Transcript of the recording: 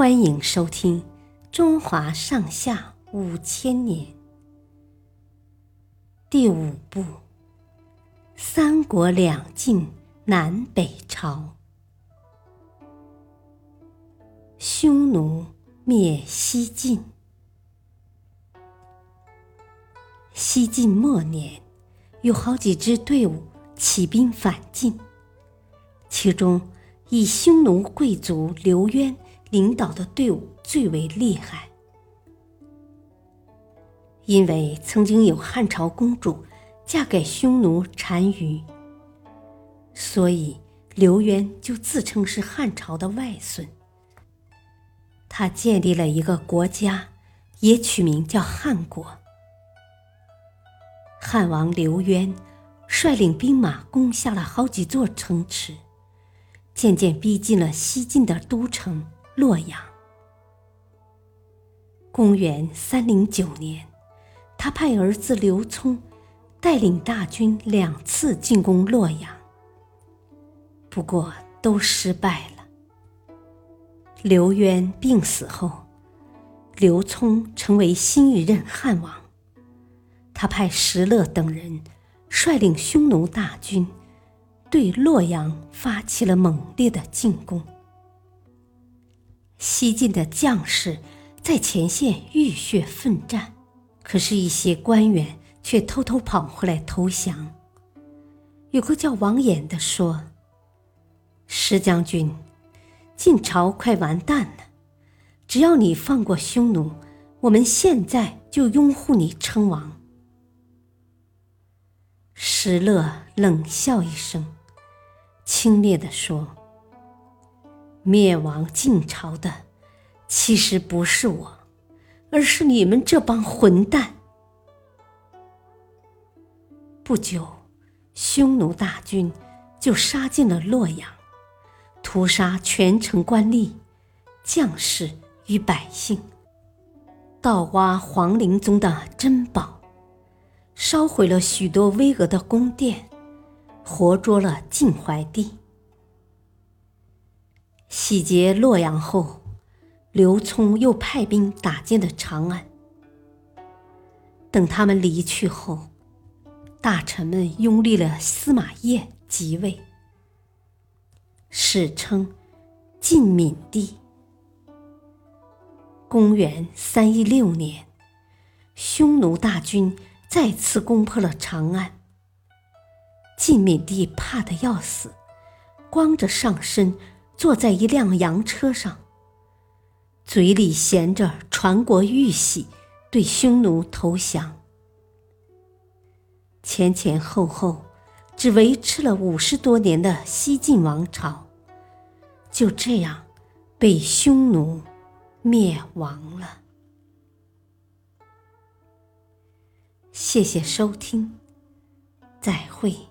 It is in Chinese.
欢迎收听《中华上下五千年》第五部《三国两晋南北朝》，匈奴灭西晋。西晋末年，有好几支队伍起兵反晋，其中以匈奴贵族刘渊。领导的队伍最为厉害，因为曾经有汉朝公主嫁给匈奴单于，所以刘渊就自称是汉朝的外孙。他建立了一个国家，也取名叫汉国。汉王刘渊率领兵马攻下了好几座城池，渐渐逼近了西晋的都城。洛阳。公元三零九年，他派儿子刘聪带领大军两次进攻洛阳，不过都失败了。刘渊病死后，刘聪成为新一任汉王。他派石勒等人率领匈奴大军，对洛阳发起了猛烈的进攻。西晋的将士在前线浴血奋战，可是，一些官员却偷偷跑回来投降。有个叫王衍的说：“石将军，晋朝快完蛋了，只要你放过匈奴，我们现在就拥护你称王。”石勒冷笑一声，轻蔑地说。灭亡晋朝的，其实不是我，而是你们这帮混蛋。不久，匈奴大军就杀进了洛阳，屠杀全城官吏、将士与百姓，盗挖皇陵中的珍宝，烧毁了许多巍峨的宫殿，活捉了晋怀帝。洗劫洛阳后，刘聪又派兵打进了长安。等他们离去后，大臣们拥立了司马晏即位，史称晋闵帝。公元三一六年，匈奴大军再次攻破了长安。晋闵帝怕得要死，光着上身。坐在一辆洋车上，嘴里衔着传国玉玺，对匈奴投降。前前后后，只维持了五十多年的西晋王朝，就这样被匈奴灭亡了。谢谢收听，再会。